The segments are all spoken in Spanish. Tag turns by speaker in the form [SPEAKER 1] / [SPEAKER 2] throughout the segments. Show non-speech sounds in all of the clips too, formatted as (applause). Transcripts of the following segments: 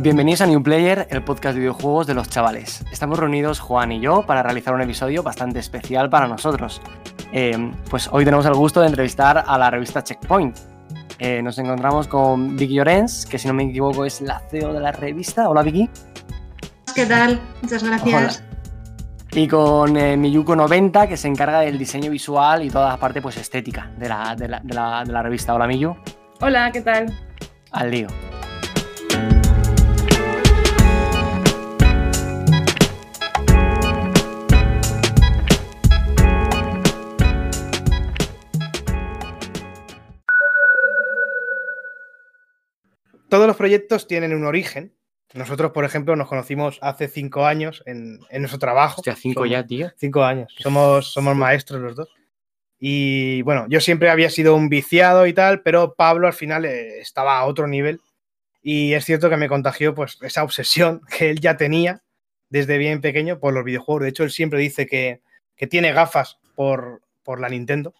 [SPEAKER 1] Bienvenidos a New Player, el podcast de videojuegos de los chavales. Estamos reunidos Juan y yo para realizar un episodio bastante especial para nosotros. Eh, pues hoy tenemos el gusto de entrevistar a la revista Checkpoint. Eh, nos encontramos con Vicky Llorens, que si no me equivoco es la CEO de la revista. Hola Vicky.
[SPEAKER 2] ¿Qué tal? Muchas gracias.
[SPEAKER 1] Y con eh, Miyuko90, que se encarga del diseño visual y toda la parte pues, estética de la, de la, de la, de la revista. Hola Miyu.
[SPEAKER 3] Hola, ¿qué tal?
[SPEAKER 1] Al lío.
[SPEAKER 4] Todos los proyectos tienen un origen. Nosotros, por ejemplo, nos conocimos hace cinco años en, nuestro trabajo.
[SPEAKER 1] Hostia, cinco ya, tío.
[SPEAKER 4] Cinco años. Somos, somos maestros los dos. Y bueno, yo siempre había sido un viciado y tal, pero Pablo al final eh, estaba a otro nivel. Y es cierto que me contagió pues esa obsesión (laughs) que él ya tenía desde bien pequeño por los videojuegos. De hecho, él siempre dice que, tiene gafas por, por la Nintendo.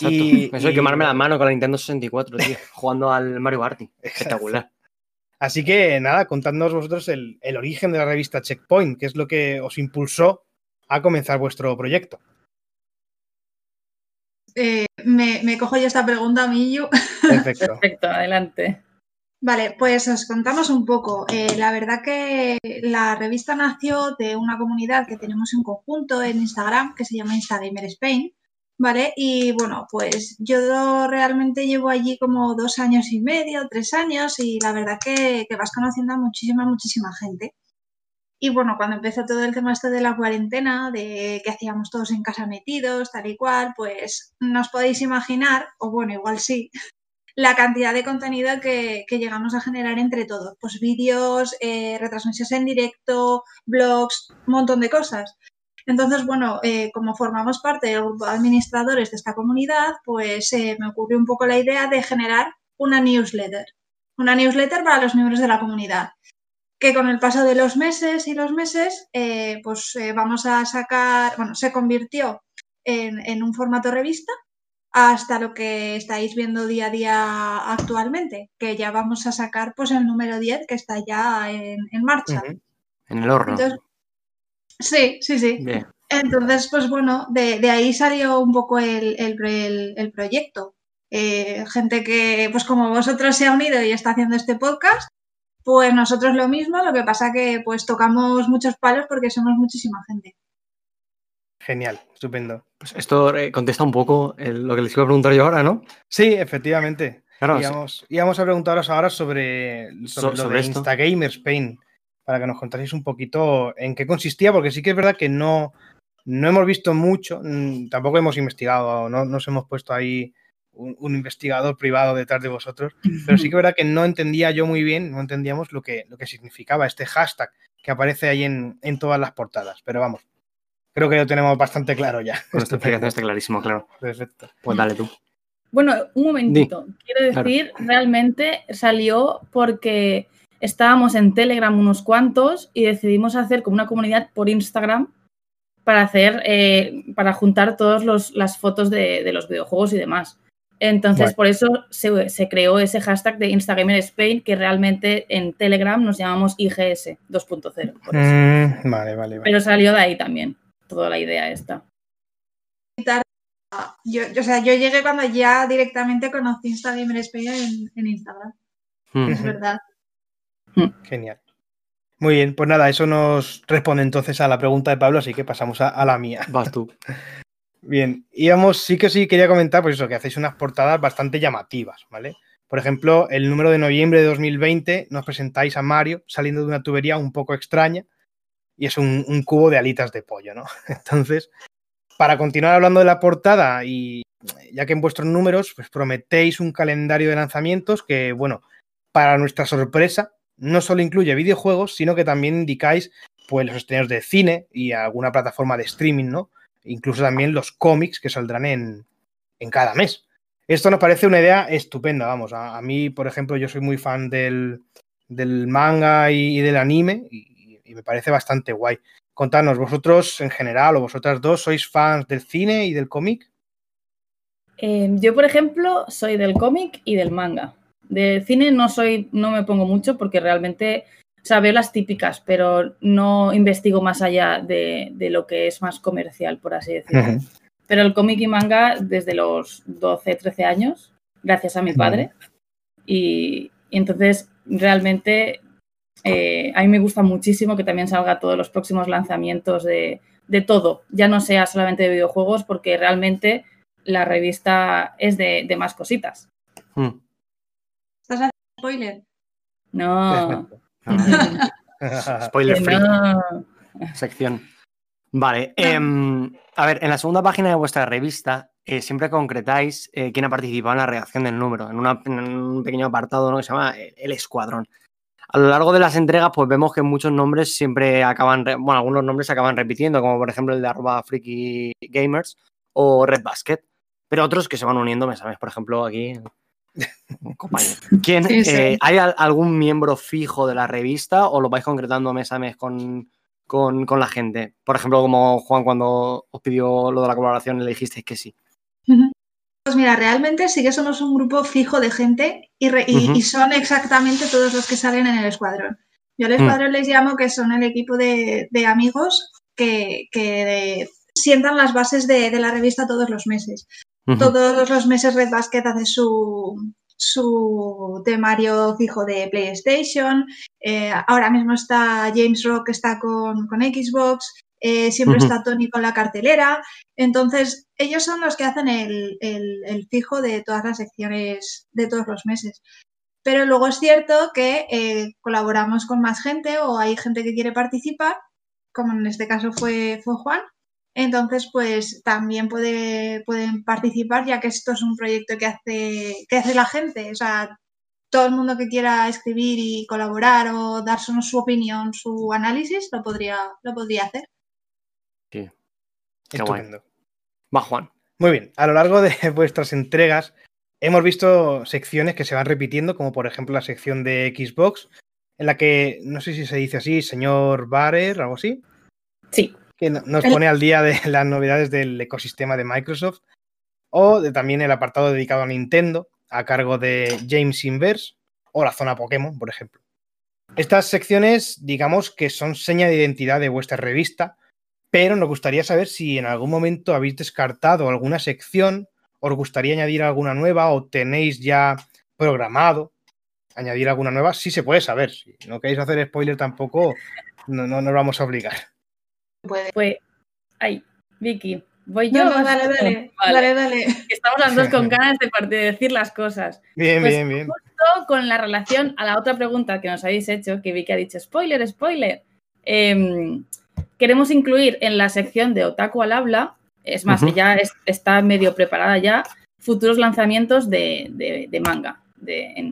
[SPEAKER 1] Y, (laughs) Eso de quemarme la mano con la Nintendo 64, tío, (laughs) jugando al Mario Party. Espectacular.
[SPEAKER 4] Así que nada, contadnos vosotros el, origen de la revista Checkpoint, que es lo que os impulsó a comenzar vuestro proyecto.
[SPEAKER 2] Eh, me, cojo yo esta pregunta, Millo. (laughs)
[SPEAKER 3] Perfecto. Perfecto, adelante.
[SPEAKER 2] Vale, pues os contamos un poco. Eh, la verdad que la revista nació de una comunidad que tenemos en conjunto en Instagram, que se llama Instagamer Spain. ¿Vale? Y bueno, pues yo realmente llevo allí como dos años y medio, tres años y la verdad que, vas conociendo a muchísima, muchísima gente. Y bueno, cuando empezó todo el tema este de la cuarentena, de que hacíamos todos en casa metidos, tal y cual, pues no os podéis imaginar, o bueno, igual sí, (laughs) la cantidad de contenido que, llegamos a generar entre todos. Pues vídeos, eh, retransmisiones en directo, blogs, un montón de cosas. Entonces, bueno, eh, como formamos parte del grupo de administradores de esta comunidad, pues eh, me ocurrió un poco la idea de generar una newsletter, una newsletter para los miembros de la comunidad, que con el paso de los meses y los meses, eh, pues vamos a sacar, bueno, se convirtió en, un formato revista hasta lo que estáis viendo día a día actualmente, que ya vamos a sacar pues el número 10 que está ya en, marcha.
[SPEAKER 1] En el horno.
[SPEAKER 2] Sí, sí, sí. Entonces, pues bueno, de, ahí salió un poco el, proyecto. Eh, gente que, pues como vosotros se ha unido y está haciendo este podcast, pues nosotros lo mismo, lo que pasa que pues tocamos muchos palos porque somos muchísima gente.
[SPEAKER 4] Genial, estupendo.
[SPEAKER 1] Pues esto eh, contesta un poco lo que les iba a preguntar yo ahora, ¿no?
[SPEAKER 4] Sí, efectivamente. Claro, íbamos, a preguntaros ahora sobre, sobre, lo de Instagamer Spain para que nos contaseis un poquito en qué consistía, porque sí que es verdad que no, no hemos visto mucho, mm, tampoco hemos investigado, no nos hemos puesto ahí un, investigador privado detrás de vosotros, pero sí que es verdad que no entendía yo muy bien, no entendíamos lo que, lo que significaba este hashtag que aparece ahí en, todas las portadas, pero vamos, creo que lo tenemos bastante claro ya.
[SPEAKER 1] Con esta explicación está clarísimo, claro.
[SPEAKER 4] Perfecto.
[SPEAKER 1] Pues dale tú.
[SPEAKER 3] Bueno, un momentito. Quiero decir, realmente salió porque estábamos en Telegram unos cuantos y decidimos hacer como una comunidad por Instagram para hacer, eh, para juntar todas las fotos de, los videojuegos y demás. Entonces, por eso se, creó ese hashtag de Instagramer Spain, que realmente en Telegram nos llamamos IGS 2.0.
[SPEAKER 4] Mm, vale, vale,
[SPEAKER 3] Pero salió de ahí también, toda la idea esta.
[SPEAKER 2] Yo, o sea, yo llegué cuando ya directamente conocí Instagramer Spain en, Instagram. Es verdad.
[SPEAKER 4] Hmm. Genial. Muy bien, pues nada, eso nos responde entonces a la pregunta de Pablo, así que pasamos a, la mía.
[SPEAKER 1] Vas tú. (laughs)
[SPEAKER 4] Bien, íbamos, sí que sí quería comentar, pues eso, que hacéis unas portadas bastante llamativas, ¿vale? Por ejemplo, el número de noviembre de 2020 nos presentáis a Mario saliendo de una tubería un poco extraña y es un, un cubo de alitas de pollo, ¿no? (laughs) Entonces, para continuar hablando de la portada y ya que en vuestros números pues prometéis un calendario de lanzamientos que, bueno, para nuestra sorpresa, no solo incluye videojuegos, sino que también indicáis pues, los estrenos de cine y alguna plataforma de streaming, ¿no? Incluso también los cómics que saldrán en, cada mes. Esto nos parece una idea estupenda, vamos. A, mí, por ejemplo, yo soy muy fan del, manga y, del anime y, me parece bastante guay. Contadnos, vosotros en general o vosotras dos, ¿sois fans del cine y del cómic?
[SPEAKER 3] Eh, yo, por ejemplo, soy del cómic y del manga. De cine no soy, no me pongo mucho porque realmente, o sea, veo las típicas, pero no investigo más allá de, lo que es más comercial, por así decirlo. Pero el cómic y manga desde los 12, 13 años, gracias a mi padre. y, entonces realmente eh, a mí me gusta muchísimo que también salga todos los próximos lanzamientos de, todo, ya no sea solamente de videojuegos, porque realmente la revista es de, más cositas.
[SPEAKER 2] Hmm. ¿Estás haciendo spoiler?
[SPEAKER 3] No. (laughs)
[SPEAKER 1] spoiler free. Sección. Vale. Em, a ver, en la segunda página de vuestra revista eh, siempre concretáis eh, quién ha participado en la redacción del número, en, un pequeño apartado que se llama el escuadrón. A lo largo de las entregas, pues vemos que muchos nombres siempre acaban, bueno, algunos nombres se acaban repitiendo, como por ejemplo el de arroba freaky gamers o Red Basket, pero otros que se van uniendo, me sabes, por ejemplo, aquí compañero. ¿Quién, eh, ¿Hay algún miembro fijo de la revista o lo vais concretando mes a mes con, con, la gente? Por ejemplo, como Juan cuando os pidió lo de la colaboración le dijisteis que sí.
[SPEAKER 2] Pues mira, realmente sí que somos un grupo fijo de gente y, son exactamente todos los que salen en el escuadrón. Yo al mm. escuadrón les llamo que son el equipo de, amigos que, sientan las bases de, la revista todos los meses. Todos los meses Red Basket hace su, su temario fijo de PlayStation. Eh, ahora mismo está James Rock, que está con, Xbox. Eh, siempre está Tony con la cartelera. Entonces, ellos son los que hacen el, fijo de todas las secciones de todos los meses. Pero luego es cierto que eh, colaboramos con más gente o hay gente que quiere participar, como en este caso fue, fue Juan, entonces, pues también puede, pueden participar, ya que esto es un proyecto que hace, que hace la gente. O sea, todo el mundo que quiera escribir y colaborar o darnos su opinión, su análisis, lo podría, lo podría hacer.
[SPEAKER 1] Sí. Estupendo. Va, Juan.
[SPEAKER 4] Muy bien. A lo largo de (laughs) vuestras entregas hemos visto secciones que se van repitiendo, como por ejemplo la sección de Xbox, en la que, no sé si se dice así, señor Barer, algo así.
[SPEAKER 3] Sí
[SPEAKER 4] que nos pone al día de (laughs) las novedades del ecosistema de Microsoft, o de también el apartado dedicado a Nintendo, a cargo de James Inverse, o la zona Pokémon, por ejemplo. Estas secciones, digamos que son seña de identidad de vuestra revista, pero nos gustaría saber si en algún momento habéis descartado alguna sección, os gustaría añadir alguna nueva o tenéis ya programado añadir alguna nueva, sí se puede saber. Si no queréis hacer spoiler tampoco, no, no nos vamos a obligar.
[SPEAKER 3] Pues, ay, Vicky, voy yo.
[SPEAKER 2] No, dale, dale, (laughs) dale, dale.
[SPEAKER 3] Estamos las dos con (laughs) ganas de, decir las cosas.
[SPEAKER 4] Bien, pues bien, bien.
[SPEAKER 3] Justo con la relación a la otra pregunta que nos habéis hecho, que Vicky ha dicho, spoiler, spoiler. Em, queremos incluir en la sección de Otaku al habla, es más, ya está medio preparada ya, futuros lanzamientos de, manga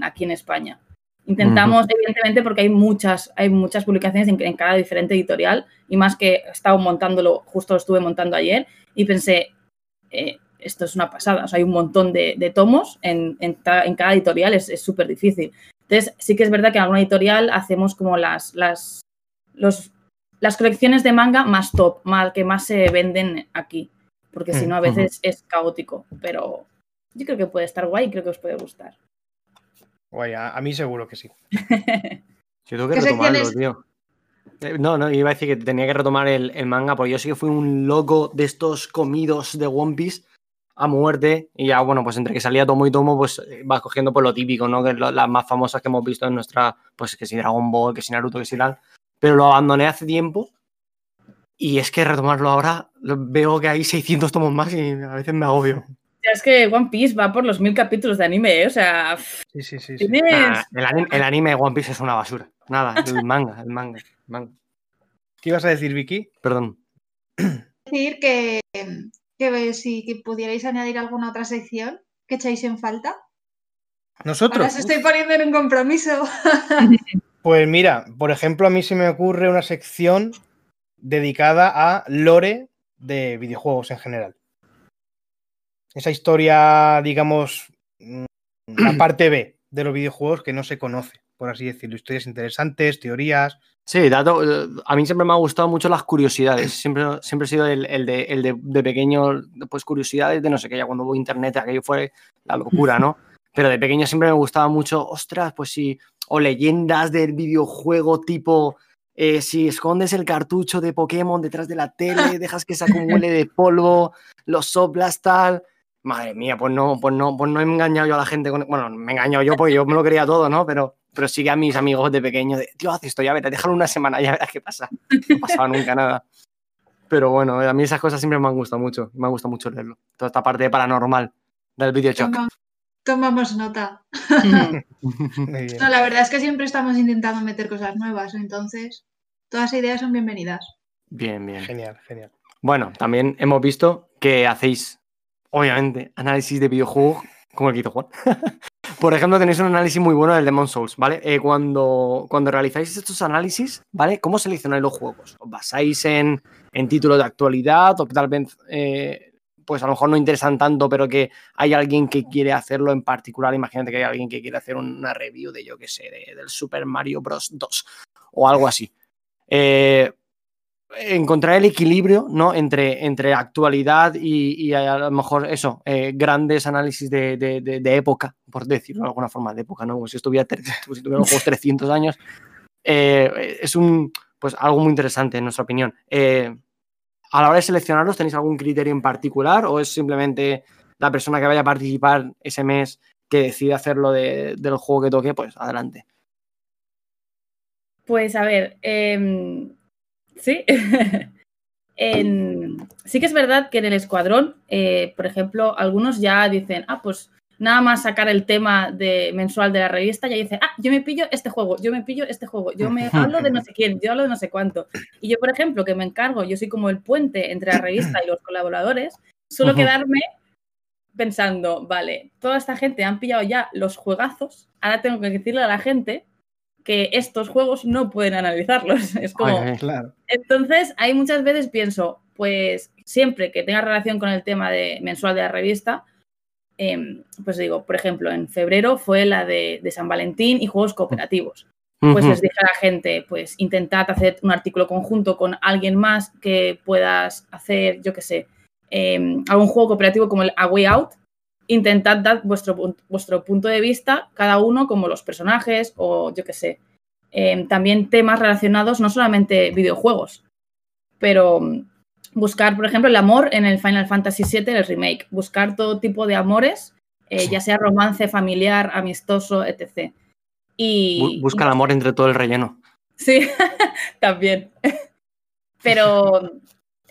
[SPEAKER 3] aquí en España. Intentamos, evidentemente, porque hay muchas, hay muchas publicaciones en, cada diferente editorial y más que he estado montándolo, justo lo estuve montando ayer y pensé, eh, esto es una pasada, o sea, hay un montón de, tomos en, cada editorial, es súper difícil. Entonces, sí que es verdad que en alguna editorial hacemos como las, las, las colecciones de manga más top, más, que más se venden aquí, porque si no a veces es caótico, pero yo creo que puede estar guay y creo que os puede gustar
[SPEAKER 4] a, mí seguro que sí. (laughs)
[SPEAKER 1] Yo tengo que retomarlo, tío. Eh, no, no, iba a decir que tenía que retomar el, manga, porque yo sí que fui un loco de estos comidos de One Piece a muerte. Y ya, bueno, pues entre que salía tomo y tomo, pues eh, vas cogiendo por lo típico, ¿no? Que las más famosas que hemos visto en nuestra, pues que si Dragon Ball, que si Naruto, que si tal. Pero lo abandoné hace tiempo. Y es que retomarlo ahora, veo que hay 600 tomos más y a veces me agobio
[SPEAKER 3] es que One Piece va por los mil capítulos de anime, ¿eh? o sea.
[SPEAKER 4] Sí, sí, sí.
[SPEAKER 1] el, anime, de One Piece es una basura. Nada, el (laughs) manga, el manga, manga.
[SPEAKER 4] ¿Qué ibas a decir, Vicky?
[SPEAKER 1] Perdón.
[SPEAKER 2] Decir que, que si pudierais añadir alguna otra sección que echáis en falta.
[SPEAKER 4] Nosotros.
[SPEAKER 2] Ahora os estoy poniendo en un compromiso. (laughs)
[SPEAKER 4] Pues mira, por ejemplo, a mí se me ocurre una sección dedicada a lore de videojuegos en general esa historia, digamos, mm, (clears throat) la parte B de los videojuegos que no se conoce, por así decirlo. Historias interesantes, teorías.
[SPEAKER 1] Sí, dato, eh, a mí siempre me ha gustado mucho las curiosidades. Siempre, siempre he sido el, de, el de, pequeño, pues curiosidades de no sé qué, ya cuando hubo internet aquello fue la locura, ¿no? pero de pequeño siempre me gustaba mucho, ostras, pues sí, o leyendas del videojuego tipo, eh, si escondes el cartucho de Pokémon detrás de la tele, dejas que se acumule de polvo, los soplas tal. Madre mía, pues no, pues no, pues no he engañado yo a la gente con... Bueno, me he engañado yo porque yo me lo creía todo, ¿no? Pero, pero sí que a mis amigos de pequeño, de, tío, haz esto, ya verás, déjalo una semana, ya verás qué pasa. No pasaba nunca nada. Pero bueno, a mí esas cosas siempre me han gustado mucho, me ha gustado mucho leerlo. Toda esta parte paranormal del videochoc.
[SPEAKER 2] tomamos nota. (laughs) no, la verdad es que siempre estamos intentando meter cosas nuevas, entonces todas las ideas son bienvenidas.
[SPEAKER 1] Bien, bien.
[SPEAKER 4] Genial, genial.
[SPEAKER 1] Bueno, también hemos visto que hacéis, obviamente, análisis de videojuegos como el que hizo Juan. (laughs) Por ejemplo, tenéis un análisis muy bueno del Demon Souls, ¿vale? Eh, cuando, cuando realizáis estos análisis, ¿vale? ¿Cómo seleccionáis los juegos? ¿Os basáis en, en títulos de actualidad o tal vez eh, pues a lo mejor no interesan tanto, pero que hay alguien que quiere hacerlo en particular. Imagínate que hay alguien que quiere hacer una review de, yo qué sé, del Super Mario Bros. 2 o algo así. Eh, encontrar el equilibrio ¿no? entre, entre actualidad y, a lo mejor eso, grandes análisis de, de, época, por decirlo de alguna forma, de época, ¿no? Como si estuviera, (laughs) si tuviera juegos 300 años. es un, pues algo muy interesante, en nuestra opinión. Eh, a la hora de seleccionarlos, ¿tenéis algún criterio en particular o es simplemente la persona que vaya a participar ese mes que decide hacerlo del juego que toque? Pues adelante.
[SPEAKER 3] Pues a ver, em, sí. (laughs) sí que es verdad que en el escuadrón, eh, por ejemplo, algunos ya dicen, ah, pues nada más sacar el tema de, mensual de la revista, ya dice, ah, yo me pillo este juego, yo me pillo este juego, yo me (laughs) hablo de no sé quién, yo hablo de no sé cuánto. Y yo, por ejemplo, que me encargo, yo soy como el puente entre la revista y los colaboradores, suelo quedarme pensando, vale, toda esta gente han pillado ya los juegazos, ahora tengo que decirle a la gente que estos juegos no pueden analizarlos. (laughs) Es como. claro. Entonces, hay muchas veces pienso, pues siempre que tenga relación con el tema de mensual de la revista, Em, pues digo, por ejemplo, en febrero fue la de, San Valentín y juegos cooperativos. Pues les dije a la gente, pues intentad hacer un artículo conjunto con alguien más que puedas hacer, yo qué sé, em, algún juego cooperativo como el A Way Out. Intentad dar vuestro, vuestro punto de vista, cada uno como los personajes o yo qué sé. Em, también temas relacionados, no solamente videojuegos, pero buscar, por ejemplo, el amor en el Final Fantasy VII, el remake, buscar todo tipo de amores, eh, ya sea romance, familiar, amistoso, etc.
[SPEAKER 1] Y, Busca el amor entre todo el relleno.
[SPEAKER 3] Sí, (laughs) también. (laughs) pero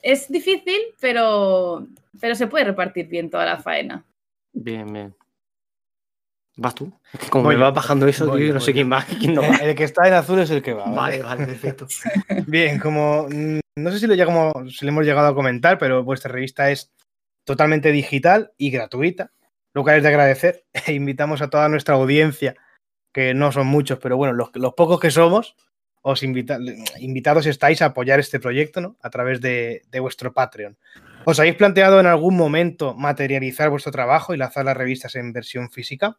[SPEAKER 3] es difícil, pero, pero se puede repartir bien toda la faena.
[SPEAKER 1] Bien, bien. ¿Vas tú? como me va bajando eso, no sé quién va, quién no (laughs) va.
[SPEAKER 4] El que está en azul es el que va.
[SPEAKER 1] Vale, vale, perfecto. (laughs)
[SPEAKER 4] Bien, como mm, no sé si lo, llegamos, si le hemos llegado a comentar, pero vuestra revista es totalmente digital y gratuita, lo cual es de agradecer. (laughs) E invitamos a toda nuestra audiencia, que no son muchos, pero bueno, los, pocos que somos, os invitados estáis a apoyar este proyecto ¿no? a través de, de, vuestro Patreon. ¿Os habéis planteado en algún momento materializar vuestro trabajo y lanzar las revistas en versión física?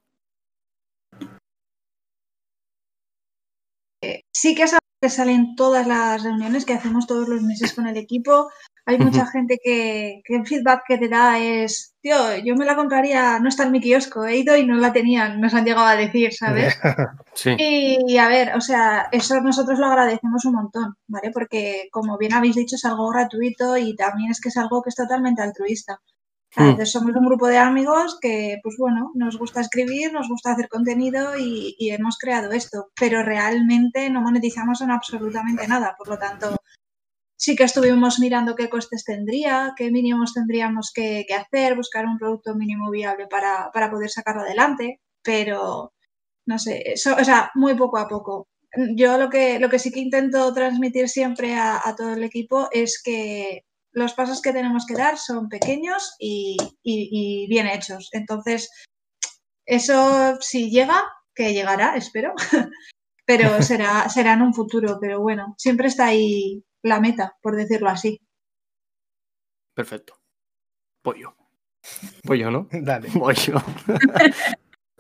[SPEAKER 2] Sí que es que salen todas las reuniones que hacemos todos los meses con el equipo. Hay mucha gente que, el feedback que te da es, tío, yo me la compraría, no está en mi kiosco, he ido y no la tenían, nos han llegado a decir, ¿sabes? (laughs) Sí. Y a ver, o sea, eso nosotros lo agradecemos un montón, ¿vale? Porque como bien habéis dicho, es algo gratuito y también es que es algo que es totalmente altruista. Hmm. somos un grupo de amigos que, pues bueno, nos gusta escribir, nos gusta hacer contenido y, hemos creado esto, pero realmente no monetizamos en absolutamente nada. Por lo tanto, sí que estuvimos mirando qué costes tendría, qué mínimos tendríamos que, hacer, buscar un producto mínimo viable para, poder sacarlo adelante, pero no sé, eso, o sea, muy poco a poco. Yo lo que, lo que sí que intento transmitir siempre a todo el equipo es que los pasos que tenemos que dar son pequeños y, bien hechos. Entonces, eso si llega, que llegará, espero, (laughs) pero (laughs) será, será en un futuro. Pero bueno, siempre está ahí la meta, por decirlo así.
[SPEAKER 1] Perfecto. Voy yo, ¿no? (laughs)
[SPEAKER 4] Dale.
[SPEAKER 1] Yo.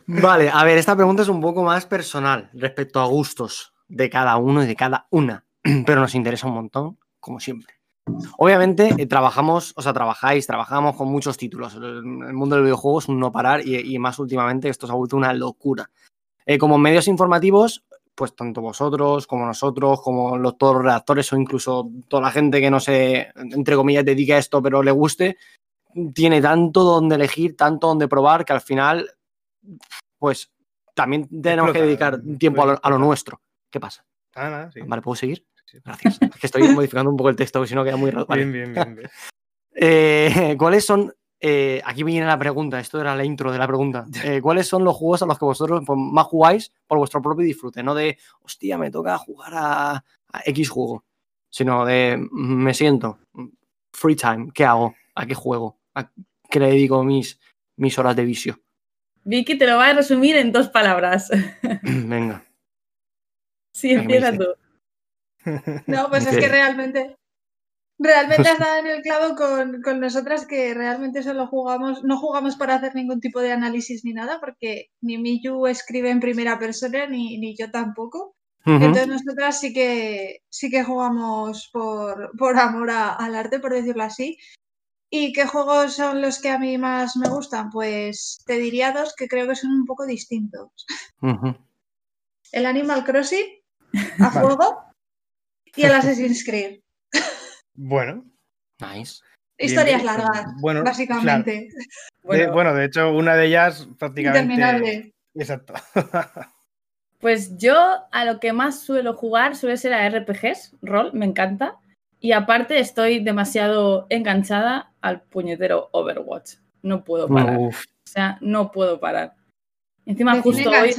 [SPEAKER 1] vale, a ver, esta pregunta es un poco más personal respecto a gustos de cada uno y de cada una, (clears throat) pero nos interesa un montón, como siempre. Obviamente eh, trabajamos, o sea, trabajáis, trabajamos con muchos títulos. El, mundo del videojuego es un no parar y, más últimamente esto se ha vuelto una locura. Eh, como medios informativos, pues tanto vosotros como nosotros, como los, todos los redactores o incluso toda la gente que no se, entre comillas, dedica a esto pero le guste, tiene tanto donde elegir, tanto donde probar que al final, pues también tenemos que dedicar tiempo a lo, nuestro. ¿Qué pasa?
[SPEAKER 4] Ah, sí.
[SPEAKER 1] Vale, ¿puedo seguir? Gracias. Es que estoy modificando un poco el texto, porque si no queda muy raro.
[SPEAKER 4] Bien, bien, bien.
[SPEAKER 1] Eh, (laughs) ¿Cuáles son eh, aquí viene la pregunta, esto era la intro de la pregunta. (laughs) Eh, ¿Cuáles son los juegos a los que vosotros pues, más jugáis por vuestro propio disfrute? No de, hostia, me toca jugar a, X juego, sino de, me siento, free time, ¿qué hago? ¿A qué juego? ¿A qué le dedico mis, mis horas de vicio?
[SPEAKER 3] Vicky te lo va a resumir en dos palabras. (laughs)
[SPEAKER 1] Venga.
[SPEAKER 3] Sí, empieza tú.
[SPEAKER 2] No, (laughs) pues es que realmente Realmente has (laughs) dado en el clavo con, nosotras que realmente solo jugamos, no jugamos para hacer ningún tipo de análisis ni nada, porque ni Miyu escribe en primera persona ni, ni yo tampoco. Entonces nosotras sí que sí que jugamos por, por amor al arte, por decirlo así. ¿Y qué juegos son los que a mí más me gustan? Pues te diría dos que creo que son un poco distintos. El Animal Crossing a (laughs) juego y el Assassin's Creed.
[SPEAKER 4] Bueno.
[SPEAKER 1] Nice.
[SPEAKER 2] Historias largas, bueno, básicamente. (laughs)
[SPEAKER 4] Bueno, de, hecho, una de ellas prácticamente.
[SPEAKER 2] Interminable.
[SPEAKER 4] Exacto. (laughs)
[SPEAKER 3] pues yo a lo que más suelo jugar suele ser a RPGs, rol, me encanta. Y aparte estoy demasiado enganchada al puñetero Overwatch. No puedo parar. O sea, no puedo parar. Encima, justo hoy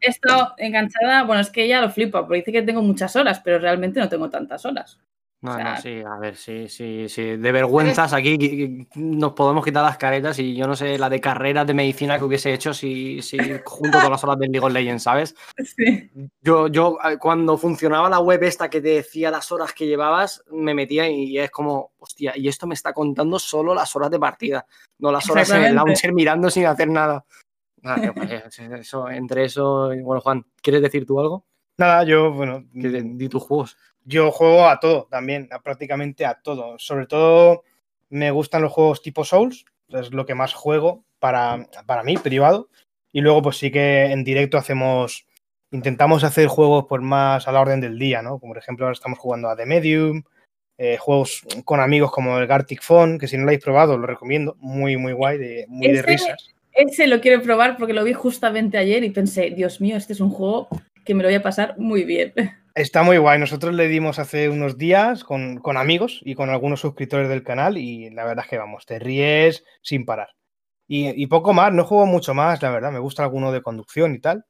[SPEAKER 3] he estado enganchada. Bueno, es que ella lo flipa, porque dice que tengo muchas horas, pero realmente no tengo tantas horas.
[SPEAKER 1] No, no, sí, a ver, sí, sí, sí. De vergüenzas aquí nos podemos quitar las caretas y yo no sé la de carreras de medicina que hubiese hecho si, si junto con las horas del League of Legends, ¿sabes? (laughs)
[SPEAKER 3] Sí.
[SPEAKER 1] Yo, yo cuando funcionaba la web esta que te decía las horas que llevabas, me metía y es como, hostia, y esto me está contando solo las horas de partida, no las horas en el launcher mirando sin hacer nada. Eso, entre eso, bueno, Juan, ¿quieres decir tú algo?
[SPEAKER 4] Nada, yo, bueno.
[SPEAKER 1] di tus juegos.
[SPEAKER 4] Yo juego a todo también, a prácticamente a todo. Sobre todo me gustan los juegos tipo Souls, es lo que más juego para, para mí, privado. Y luego, pues sí que en directo hacemos, intentamos hacer juegos pues más a la orden del día, ¿no? Como por ejemplo ahora estamos jugando a The Medium, eh, juegos con amigos como el Gartic Phone, que si no lo habéis probado, lo recomiendo, muy, muy guay, de, muy de risas.
[SPEAKER 3] Ese lo quiero probar porque lo vi justamente ayer y pensé, Dios mío, este es un juego que me lo voy a pasar muy bien. (laughs)
[SPEAKER 4] Está muy guay. Nosotros le dimos hace unos días con, amigos y con algunos suscriptores del canal y la verdad es que vamos, te ríes sin parar. Y, poco más, no juego mucho más, la verdad. Me gusta alguno de conducción y tal.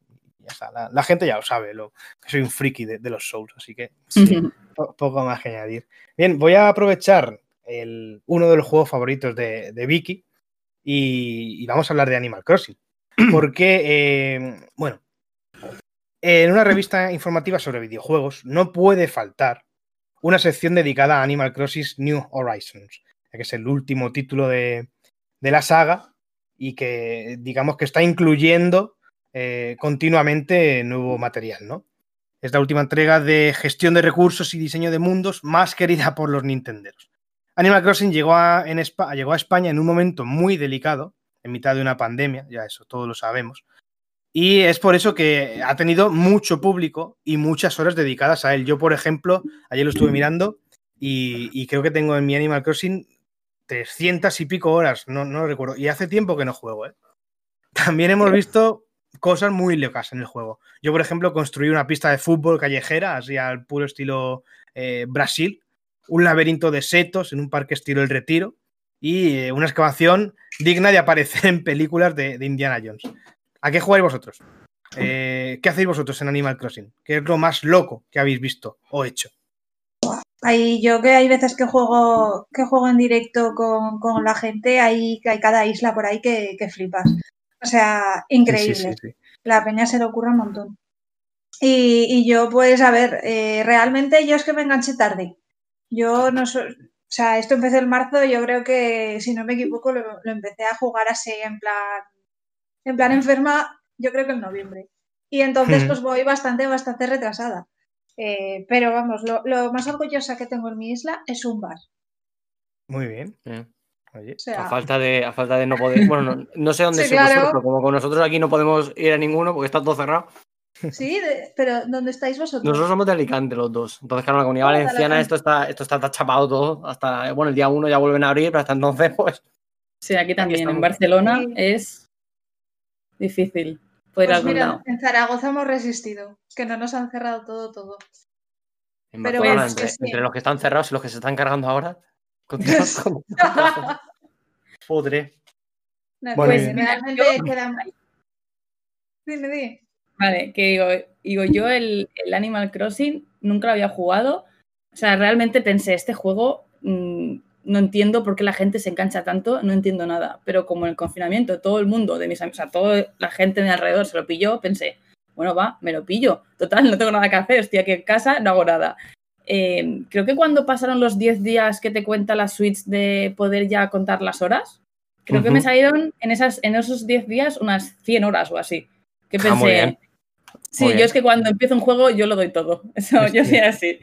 [SPEAKER 4] La, gente ya lo sabe, lo, que soy un friki de, los Souls, así que (laughs) poco más que añadir. Bien, voy a aprovechar el, uno de los juegos favoritos de, Vicky y, vamos a hablar de Animal Crossing. (clears throat) Porque, eh, bueno, en una revista informativa sobre videojuegos no puede faltar una sección dedicada a Animal Crossing New Horizons, que es el último título de, la saga y que digamos que está incluyendo eh, continuamente nuevo material, ¿no? Es la última entrega de gestión de recursos y diseño de mundos más querida por los Nintenderos. Animal Crossing llegó a, España en un momento muy delicado, en mitad de una pandemia, ya eso todos lo sabemos, y es por eso que ha tenido mucho público y muchas horas dedicadas a él. Yo, por ejemplo, ayer lo estuve mirando y, creo que tengo en mi Animal Crossing 300 y pico horas, no, no lo recuerdo. Y hace tiempo que no juego. ¿eh? También hemos visto cosas muy locas en el juego. Yo, por ejemplo, construí una pista de fútbol callejera, así al puro estilo eh, Brasil, un laberinto de setos en un parque estilo El Retiro y eh, una excavación digna de aparecer en películas de Indiana Jones. ¿A qué jugáis vosotros? Eh, ¿Qué hacéis vosotros en Animal Crossing? ¿Qué es lo más loco que habéis visto o hecho?
[SPEAKER 2] Hay, yo que hay veces que juego, que juego en directo con, la gente, hay, hay cada isla por ahí que, flipas. O sea, increíble. la peña se le ocurre un montón. Y, yo, pues, a ver, eh, realmente yo es que me enganché tarde. Yo no soy, o sea, esto empecé en marzo, yo creo que, si no me equivoco, lo, lo empecé a jugar así en plan en plan enferma, yo creo que en noviembre. Y entonces pues voy bastante, bastante retrasada. Eh, pero vamos, lo, más orgullosa que tengo en mi isla es un bar.
[SPEAKER 4] Muy bien.
[SPEAKER 1] a, falta de, a falta de no poder. Bueno, no, sé dónde (laughs) se pero como con nosotros aquí no podemos ir a ninguno porque está todo cerrado.
[SPEAKER 2] Sí, pero ¿dónde estáis vosotros?
[SPEAKER 1] Nosotros somos de Alicante los dos. Entonces, claro, la comunidad oh, valenciana esto está, esto está chapado todo. Hasta, bueno, el día uno ya vuelven a abrir, pero hasta entonces, (laughs) pues.
[SPEAKER 3] Sí, aquí también. en Barcelona es difícil poder pues mira,
[SPEAKER 2] En Zaragoza hemos resistido, que no nos han cerrado todo, todo.
[SPEAKER 1] pero pues, entre, los que están cerrados y los que se están cargando ahora, (laughs) Podré.
[SPEAKER 2] No, pues, realmente quedan... Dime, dime.
[SPEAKER 3] Vale, que digo, digo yo el, Animal Crossing nunca lo había jugado. O sea, realmente pensé, este juego mm, no entiendo por qué la gente se engancha tanto, no entiendo nada. Pero como en el confinamiento todo el mundo de mis amigos, o sea, toda la gente de mi alrededor se lo pilló, pensé, bueno, va, me lo pillo. Total, no tengo nada que hacer, estoy aquí en casa, no hago nada. Eh, creo que cuando pasaron los 10 días que te cuenta la Switch de poder ya contar las horas, creo que me salieron en, esas, en esos 10 días unas 100 horas o así. Que ah, Sí, yo es que cuando empiezo un juego yo lo doy todo. (laughs) Eso, yo soy así.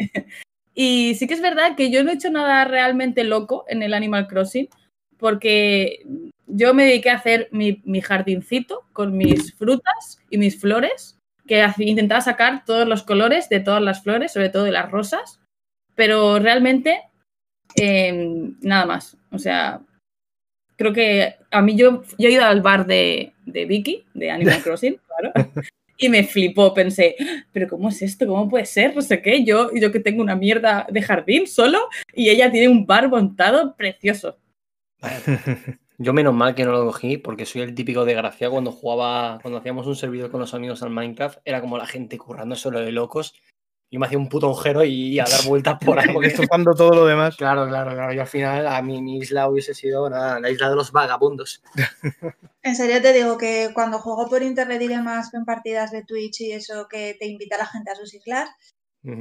[SPEAKER 3] Y sí que es verdad que yo no he hecho nada realmente loco en el Animal Crossing, porque yo me dediqué a hacer mi, jardincito con mis frutas y mis flores, que intentaba sacar todos los colores de todas las flores, sobre todo de las rosas, pero realmente em, nada más. O sea, creo que a mí yo, yo he ido al bar de, de Vicky, de Animal (laughs) Crossing, claro, y me flipó, pensé, pero ¿cómo es esto? ¿Cómo puede ser? No sé qué, yo, yo que tengo una mierda de jardín solo y ella tiene un bar montado precioso. (laughs)
[SPEAKER 1] Yo menos mal que no lo cogí porque soy el típico desgraciado cuando jugaba, cuando hacíamos un servidor con los amigos al Minecraft, era como la gente currando solo de locos y me hacía un puto agujero y a dar vueltas (laughs) por ahí.
[SPEAKER 4] Porque estupando todo lo demás.
[SPEAKER 1] Claro, claro, claro. Y al final a mí mi isla hubiese sido la isla de los vagabundos. (laughs)
[SPEAKER 2] En serio te digo que cuando juego por internet y demás en partidas de Twitch y eso que te invita a la gente a sus islas,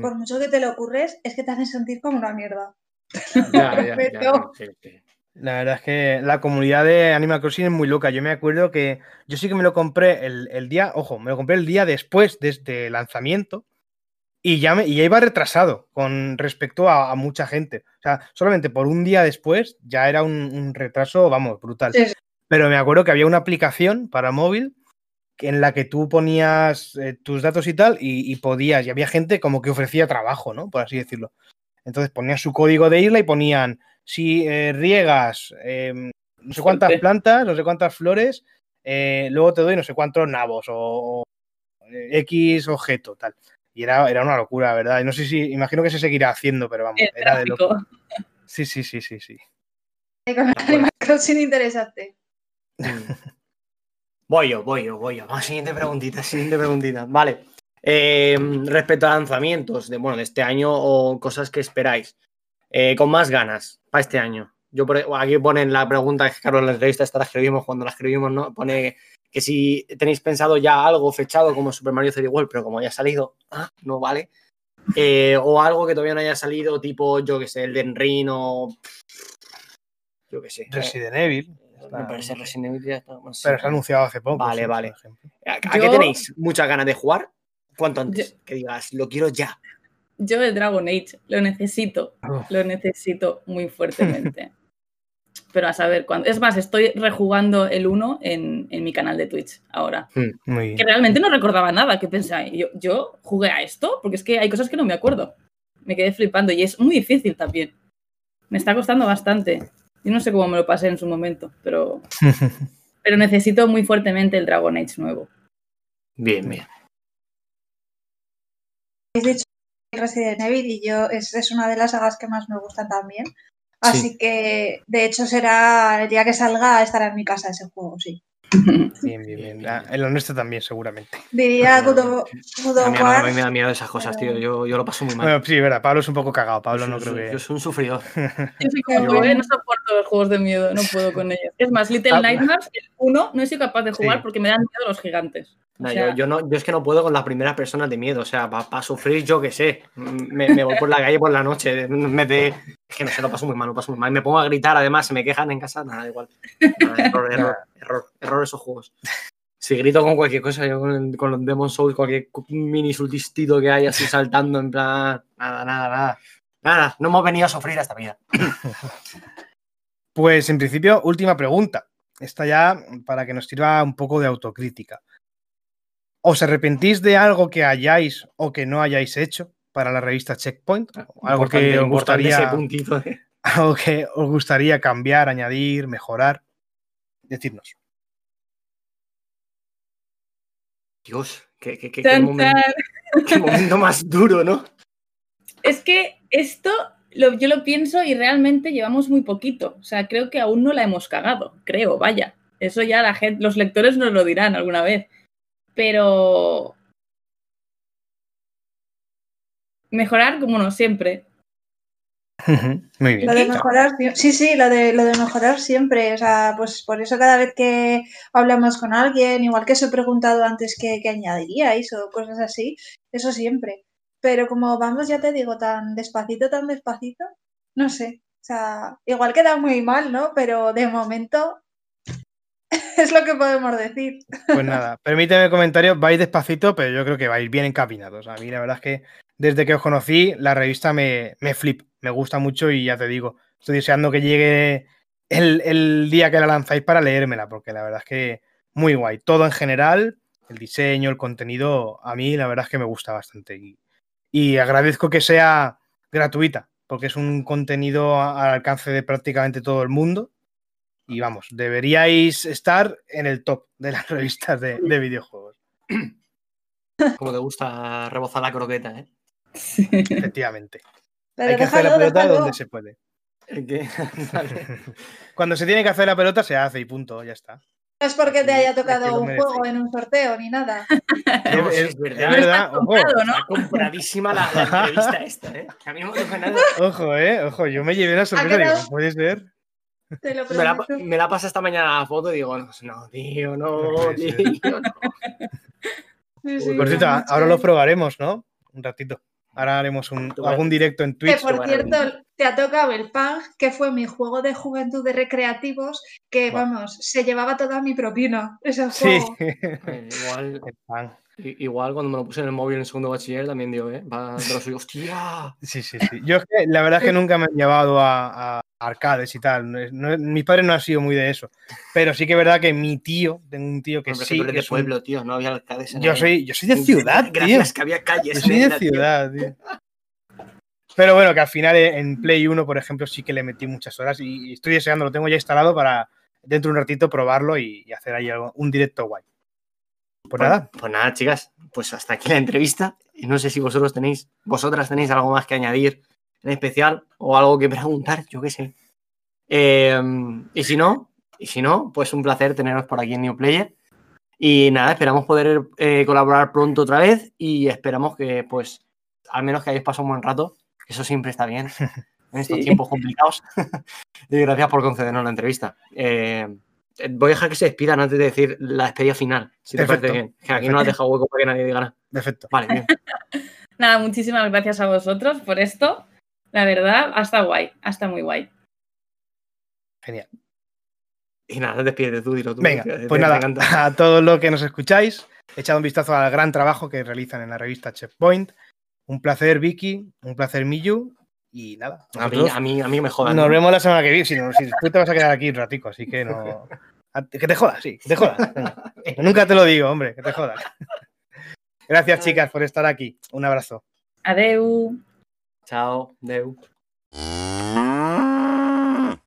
[SPEAKER 2] por mucho que te lo ocurres, es que te hacen sentir como una mierda. (laughs)
[SPEAKER 4] La verdad es que la comunidad de Animal Crossing es muy loca. Yo me acuerdo que yo sí que me lo compré el, el día, ojo, me lo compré el día después de este lanzamiento y ya, me, iba retrasado con respecto a, mucha gente. O sea, solamente por un día después ya era un, retraso, vamos, brutal. Pero me acuerdo que había una aplicación para móvil en la que tú ponías eh, tus datos y tal y, podías, y había gente como que ofrecía trabajo, ¿no? Por así decirlo. Entonces ponías su código de isla y ponían, si eh, riegas em, no sé cuántas plantas, no sé cuántas flores, eh, luego te doy no sé cuántos nabos o X objeto, tal. Y era, era una locura, ¿verdad? Y no sé si, imagino que se seguirá haciendo, pero vamos, era de loco. Sí, sí, sí, sí, sí.
[SPEAKER 2] Sin interesante.
[SPEAKER 1] Voy yo, voy yo, voy yo. siguiente preguntita, siguiente preguntita. Vale. Eh, respecto a lanzamientos de, bueno, de este año o cosas que esperáis, eh, con más ganas para este año. Yo aquí ponen la pregunta que Carlos en la entrevista esta la escribimos cuando la escribimos, ¿no? Pone que si tenéis pensado ya algo fechado como Super Mario 3D World, pero como haya salido, ah, no vale. Eh, o algo que todavía no haya salido, tipo, yo que sé, el Den Ring o. Yo que sé.
[SPEAKER 4] Resident Evil.
[SPEAKER 1] Me parece Resident Evil ya
[SPEAKER 4] está. Pero se ha anunciado hace poco.
[SPEAKER 1] Vale, vale. ¿A, qué tenéis muchas ganas de jugar? ¿Cuánto antes? que digas, lo quiero ya.
[SPEAKER 3] Yo el Dragon Age lo necesito. Lo necesito muy fuertemente. (laughs) pero a saber cuándo. Es más, estoy rejugando el 1 en, mi canal de Twitch ahora. Hmm, que realmente no recordaba nada. ¿Qué pensáis? Yo, yo jugué a esto porque es que hay cosas que no me acuerdo. Me quedé flipando y es muy difícil también. Me está costando bastante. Yo no sé cómo me lo pasé en su momento, pero, (laughs) pero necesito muy fuertemente el Dragon Age nuevo.
[SPEAKER 1] Bien, bien.
[SPEAKER 2] Habéis dicho Resident Evil y yo es, es una de las sagas que más me gustan también. Así que, de hecho, será el día que salga, estará en mi casa ese juego, sí. (laughs)
[SPEAKER 4] Bien, bien, bien. El honesto también, seguramente.
[SPEAKER 2] Diría God of
[SPEAKER 1] A mí me da miedo esas cosas, tío. Yo, yo lo paso muy mal.
[SPEAKER 4] Bueno, sí, verdad. Pablo es un poco cagado. Pablo no creo que.
[SPEAKER 1] Yo soy un sufridor.
[SPEAKER 3] Yo no soporto los juegos de miedo. No puedo con ellos. Es más, Little ah. Nightmares, el uno, no soy capaz de jugar porque me dan miedo los gigantes.
[SPEAKER 1] yo, no, yo es que no puedo con las primeras personas de miedo. O sea, para sufrir, yo qué sé. Me, me, voy por la calle por la noche. Me de, es que no sé, lo paso muy mal, lo paso muy mal. Me pongo a gritar, además, se me quejan en casa, nada, igual. (laughs) error, error, error, error esos juegos. Si grito con cualquier cosa, yo con, con los Demon Souls, cualquier mini sultistito que hay así saltando, en plan. Nada, nada, nada. Nada, no hemos venido a sufrir esta vida.
[SPEAKER 4] Pues en principio, última pregunta. Esta ya para que nos sirva un poco de autocrítica. ¿Os arrepentís de algo que hayáis o que no hayáis hecho para la revista Checkpoint? Algo que os gustaría, (laughs) algo que os gustaría cambiar, añadir, mejorar. Decirnos.
[SPEAKER 1] Dios, qué, qué, qué, qué momento, qué momento más duro, ¿no?
[SPEAKER 3] Es que esto yo lo pienso y realmente llevamos muy poquito. O sea, creo que aún no la hemos cagado. Creo, vaya. Eso ya la gente, los lectores nos lo dirán alguna vez. Pero. Mejorar como no siempre. (laughs)
[SPEAKER 4] Muy bien.
[SPEAKER 2] Lo de mejorar, sí, sí, lo de, lo de mejorar siempre. O sea, pues por eso cada vez que hablamos con alguien, igual que os he preguntado antes qué, qué añadiríais o cosas así, eso siempre. Pero como vamos, ya te digo, tan despacito, tan despacito, no sé. O sea, igual queda muy mal, ¿no? Pero de momento (laughs) es lo que podemos decir.
[SPEAKER 4] Pues nada, permíteme el comentario, vais despacito, pero yo creo que vais bien encaminados. A mí la verdad es que desde que os conocí, la revista me, me flip, me gusta mucho y ya te digo, estoy deseando que llegue el, el, día que la lanzáis para leérmela, porque la verdad es que muy guay. Todo en general, el diseño, el contenido, a mí la verdad es que me gusta bastante. Y, y agradezco que sea gratuita, porque es un contenido al alcance de prácticamente todo el mundo. Y vamos, deberíais estar en el top de las (laughs) revistas de, de videojuegos. (clears throat)
[SPEAKER 1] Como te gusta rebozar la croqueta, ¿eh?
[SPEAKER 3] Sí.
[SPEAKER 4] Efectivamente.
[SPEAKER 2] Pero
[SPEAKER 4] Hay que hacer la pelota
[SPEAKER 2] déjalo.
[SPEAKER 4] donde se puede. (laughs) (laughs) Cuando se tiene que hacer la pelota, se hace y punto, ya está.
[SPEAKER 2] No es porque te haya
[SPEAKER 4] que
[SPEAKER 2] tocado un juego en un sorteo ni nada.
[SPEAKER 1] No,
[SPEAKER 4] es,
[SPEAKER 1] verdad.
[SPEAKER 4] es verdad, ojo,
[SPEAKER 3] ¿no?
[SPEAKER 1] Está compradísima la, la entrevista esta, ¿eh? Que a mí no me toca nada.
[SPEAKER 4] ojo, eh, ojo, yo me llevé una sorpresa, digo, ¿puedes ver?
[SPEAKER 2] Te lo (laughs)
[SPEAKER 1] Me la, me la pasa esta mañana la foto y digo, no, no tío, no, tío, no.
[SPEAKER 2] Sí, sí,
[SPEAKER 4] Por cierto, ahora
[SPEAKER 2] ¿eh?
[SPEAKER 4] lo probaremos, ¿no? Un ratito. Ahora haremos un,
[SPEAKER 1] vas-
[SPEAKER 4] algún directo en
[SPEAKER 2] Que
[SPEAKER 4] Twitch.
[SPEAKER 2] por
[SPEAKER 1] Bueno,
[SPEAKER 2] cierto, te ha tocado el Pang, que fue mi juego de juventud de recreativos, que vamos, se llevaba toda mi propina ese
[SPEAKER 4] Sí.
[SPEAKER 2] juego. (laughs)
[SPEAKER 1] Eh, igual,
[SPEAKER 4] El pan.
[SPEAKER 1] igual cuando me lo puse en el móvil en segundo bachiller también digo, ¿eh? Va suyos, ¡hostia!
[SPEAKER 4] Sí, sí, sí. Yo es que la verdad es que nunca me han llevado a, a arcades y tal. No es- no- mis padres no han sido muy de eso. Pero sí que es verdad que mi tío, tengo un tío que
[SPEAKER 1] Hombre,
[SPEAKER 4] sí. que
[SPEAKER 1] de
[SPEAKER 4] es un-
[SPEAKER 1] pueblo, tío, no había alcaldes en
[SPEAKER 4] Yo soy, yo soy de ciudad, tío.
[SPEAKER 1] Gracias, que había calles.
[SPEAKER 4] Yo soy de
[SPEAKER 1] tío.
[SPEAKER 4] ciudad, tío. Pero bueno, que al final en Play 1, por ejemplo, sí que le metí muchas horas y estoy deseando, lo tengo ya instalado para dentro de un ratito probarlo y, y hacer ahí algo- un directo guay. Pues nada,
[SPEAKER 1] Pues nada, chicas, pues hasta aquí la entrevista. Y no sé si vosotros tenéis, vosotras tenéis algo más que añadir en especial o algo que preguntar, yo qué sé. Eh, y si no, y si no, pues un placer teneros por aquí en New Player. Y nada, esperamos poder eh, colaborar pronto otra vez y esperamos que, pues, al menos que hayáis pasado un buen rato. Eso siempre está bien (laughs) en estos
[SPEAKER 3] Sí.
[SPEAKER 1] tiempos complicados. (laughs) y gracias por concedernos la entrevista. Eh, eh, voy a dejar que se despidan antes de decir la despedida final, si te
[SPEAKER 4] Perfecto.
[SPEAKER 1] parece bien. Que aquí no has dejado hueco para que nadie diga nada.
[SPEAKER 4] perfecto.
[SPEAKER 1] Vale, bien. (laughs)
[SPEAKER 3] Nada, muchísimas gracias a vosotros por esto. La verdad, hasta guay, hasta muy guay.
[SPEAKER 4] Genial.
[SPEAKER 1] Y nada, despídete tú, dilo tú.
[SPEAKER 4] Venga,
[SPEAKER 1] te-
[SPEAKER 4] pues
[SPEAKER 1] te
[SPEAKER 4] nada,
[SPEAKER 1] encanta.
[SPEAKER 4] a todos los que nos escucháis, echad un vistazo al gran trabajo que realizan en la revista Checkpoint. Un placer, Vicky, un placer, Miyu. Y nada,
[SPEAKER 1] A mí, a, mí, a mí me jodan.
[SPEAKER 4] nos
[SPEAKER 1] ¿no?
[SPEAKER 4] vemos la semana que viene. Si, no, si tú te vas a quedar aquí un ratico, así que no. a- Que te jodas, sí, que te jodas. (laughs) Nunca te lo digo, hombre, que te jodas. Gracias, chicas, por estar aquí. Un abrazo.
[SPEAKER 3] Adeu.
[SPEAKER 1] Chao, Deu.